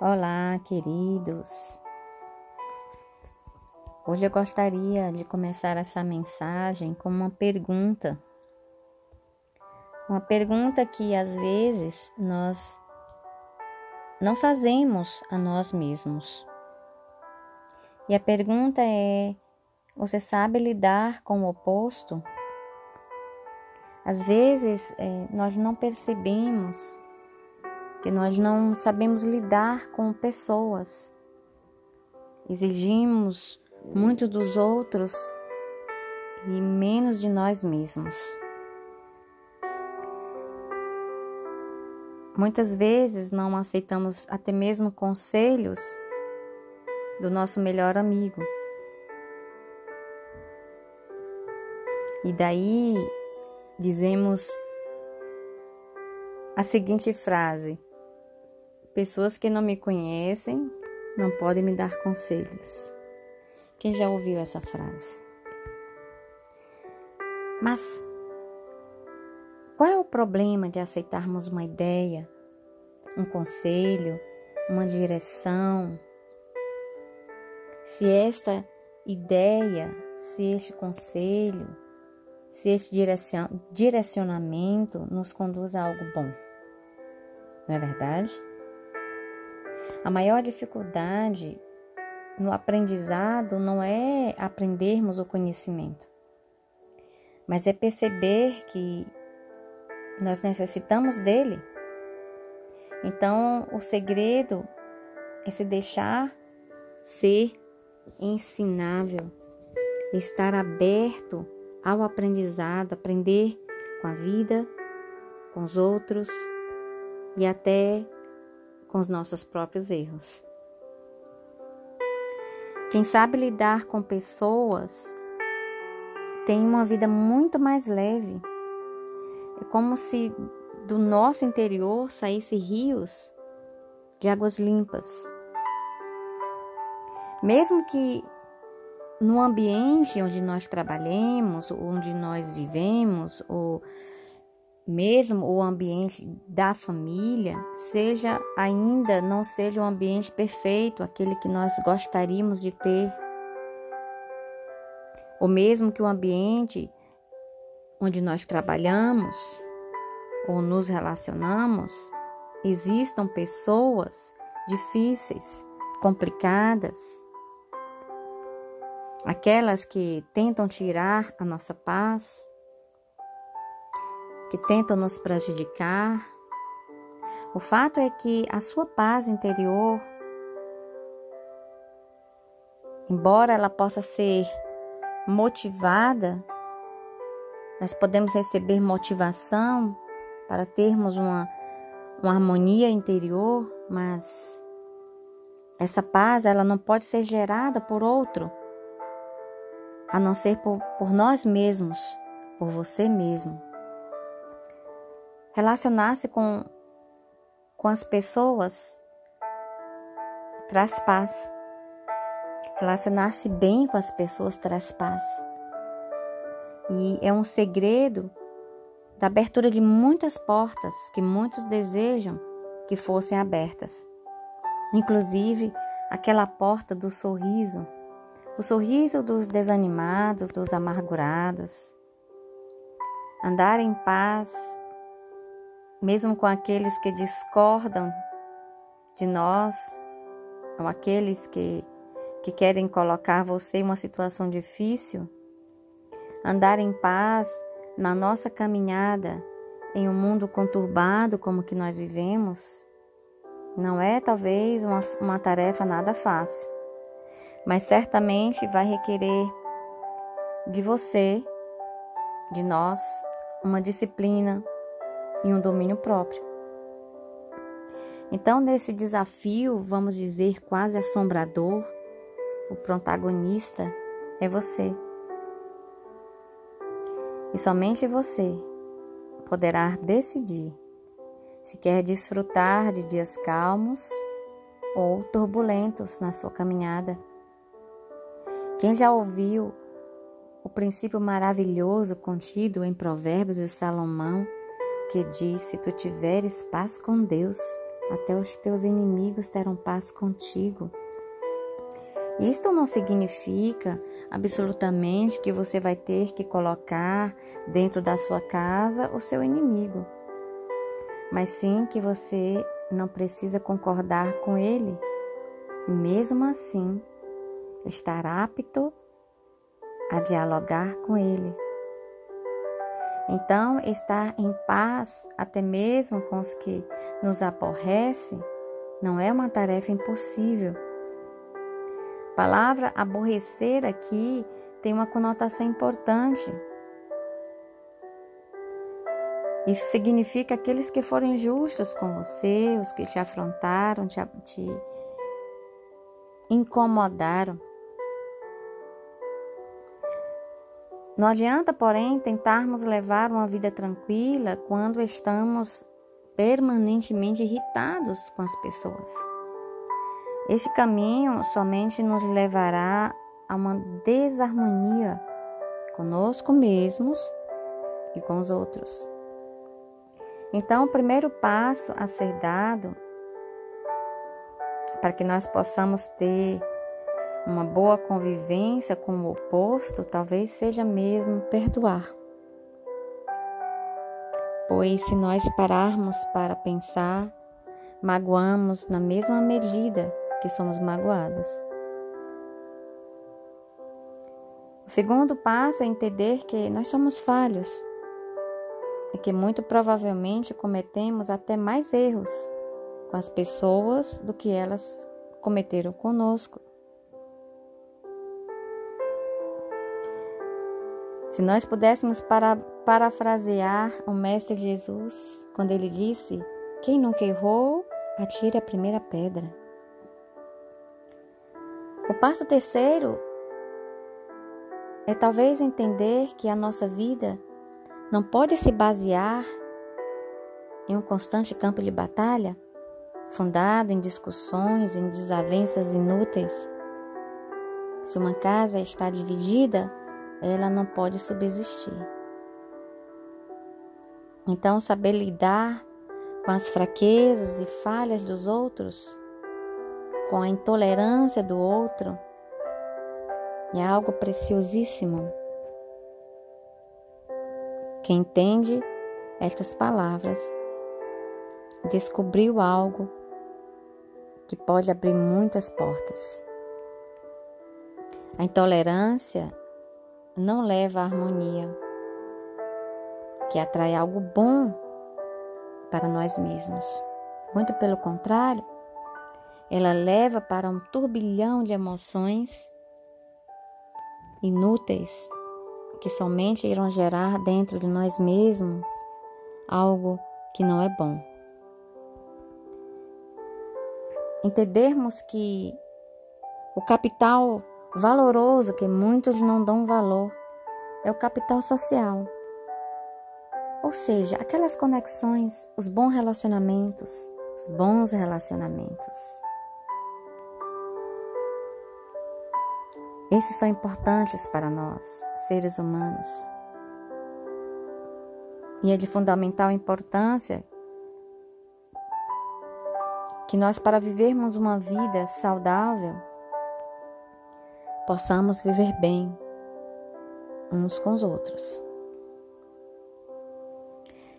Olá, queridos. Hoje eu gostaria de começar essa mensagem com uma pergunta. Uma pergunta que às vezes nós não fazemos a nós mesmos. E a pergunta é: você sabe lidar com o oposto? Às vezes é, nós não percebemos que nós não sabemos lidar com pessoas. Exigimos muito dos outros e menos de nós mesmos. Muitas vezes não aceitamos até mesmo conselhos do nosso melhor amigo. E daí dizemos a seguinte frase: Pessoas que não me conhecem não podem me dar conselhos. Quem já ouviu essa frase? Mas qual é o problema de aceitarmos uma ideia, um conselho, uma direção? Se esta ideia, se este conselho, se este direcionamento nos conduz a algo bom. Não é verdade? A maior dificuldade no aprendizado não é aprendermos o conhecimento, mas é perceber que nós necessitamos dele. Então, o segredo é se deixar ser ensinável, estar aberto ao aprendizado, aprender com a vida, com os outros e até com os nossos próprios erros. Quem sabe lidar com pessoas tem uma vida muito mais leve. É como se do nosso interior saísse rios de águas limpas. Mesmo que no ambiente onde nós trabalhemos, onde nós vivemos, ou mesmo o ambiente da família, seja ainda não seja um ambiente perfeito, aquele que nós gostaríamos de ter, ou mesmo que o ambiente onde nós trabalhamos ou nos relacionamos, existam pessoas difíceis, complicadas, aquelas que tentam tirar a nossa paz, que tentam nos prejudicar. O fato é que a sua paz interior, embora ela possa ser motivada, nós podemos receber motivação para termos uma, uma harmonia interior, mas essa paz ela não pode ser gerada por outro, a não ser por, por nós mesmos, por você mesmo. Relacionar-se com, com as pessoas traz paz. Relacionar-se bem com as pessoas traz paz. E é um segredo da abertura de muitas portas que muitos desejam que fossem abertas. Inclusive aquela porta do sorriso, o sorriso dos desanimados, dos amargurados. Andar em paz mesmo com aqueles que discordam de nós, ou aqueles que, que querem colocar você em uma situação difícil, andar em paz na nossa caminhada em um mundo conturbado como que nós vivemos, não é talvez uma, uma tarefa nada fácil, mas certamente vai requerer de você, de nós, uma disciplina, e um domínio próprio. Então, nesse desafio, vamos dizer quase assombrador, o protagonista é você. E somente você poderá decidir se quer desfrutar de dias calmos ou turbulentos na sua caminhada. Quem já ouviu o princípio maravilhoso contido em Provérbios de Salomão? Que diz: Se tu tiveres paz com Deus, até os teus inimigos terão paz contigo. Isto não significa absolutamente que você vai ter que colocar dentro da sua casa o seu inimigo, mas sim que você não precisa concordar com ele e, mesmo assim, estar apto a dialogar com ele. Então, estar em paz, até mesmo com os que nos aborrecem, não é uma tarefa impossível. A palavra aborrecer aqui tem uma conotação importante. Isso significa aqueles que foram injustos com você, os que te afrontaram, te, te incomodaram. Não adianta, porém, tentarmos levar uma vida tranquila quando estamos permanentemente irritados com as pessoas. Este caminho somente nos levará a uma desarmonia conosco mesmos e com os outros. Então, o primeiro passo a ser dado para que nós possamos ter uma boa convivência com o oposto talvez seja mesmo perdoar. Pois se nós pararmos para pensar, magoamos na mesma medida que somos magoados. O segundo passo é entender que nós somos falhos e que muito provavelmente cometemos até mais erros com as pessoas do que elas cometeram conosco. Se nós pudéssemos para, parafrasear o Mestre Jesus, quando ele disse: Quem nunca errou, atire a primeira pedra. O passo terceiro é talvez entender que a nossa vida não pode se basear em um constante campo de batalha, fundado em discussões, em desavenças inúteis. Se uma casa está dividida, ela não pode subsistir. Então, saber lidar com as fraquezas e falhas dos outros, com a intolerância do outro, é algo preciosíssimo. Quem entende estas palavras descobriu algo que pode abrir muitas portas. A intolerância não leva à harmonia, que atrai algo bom para nós mesmos. Muito pelo contrário, ela leva para um turbilhão de emoções inúteis que somente irão gerar dentro de nós mesmos algo que não é bom. Entendermos que o capital valoroso que muitos não dão valor é o capital social. Ou seja, aquelas conexões, os bons relacionamentos, os bons relacionamentos. Esses são importantes para nós, seres humanos. E é de fundamental importância que nós, para vivermos uma vida saudável, possamos viver bem uns com os outros.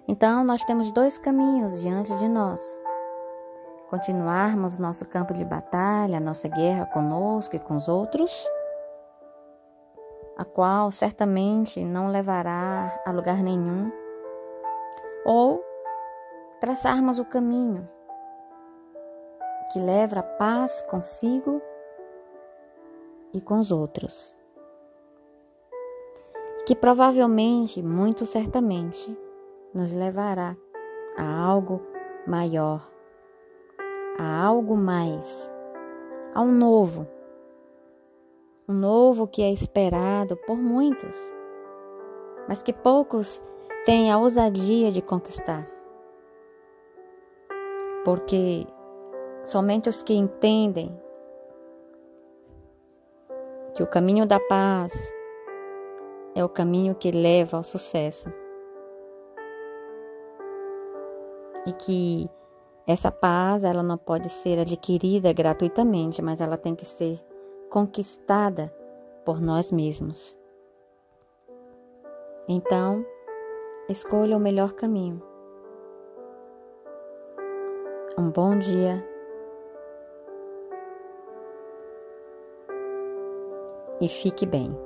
Então, nós temos dois caminhos diante de nós. Continuarmos nosso campo de batalha, nossa guerra conosco e com os outros, a qual certamente não levará a lugar nenhum, ou traçarmos o caminho que leva a paz consigo e com os outros. Que provavelmente, muito certamente, nos levará a algo maior, a algo mais, a um novo. Um novo que é esperado por muitos, mas que poucos têm a ousadia de conquistar. Porque somente os que entendem que o caminho da paz é o caminho que leva ao sucesso. E que Essa paz, ela não pode ser adquirida gratuitamente, mas ela tem que ser conquistada por nós mesmos. Então, escolha o melhor caminho. Um bom dia. E fique bem.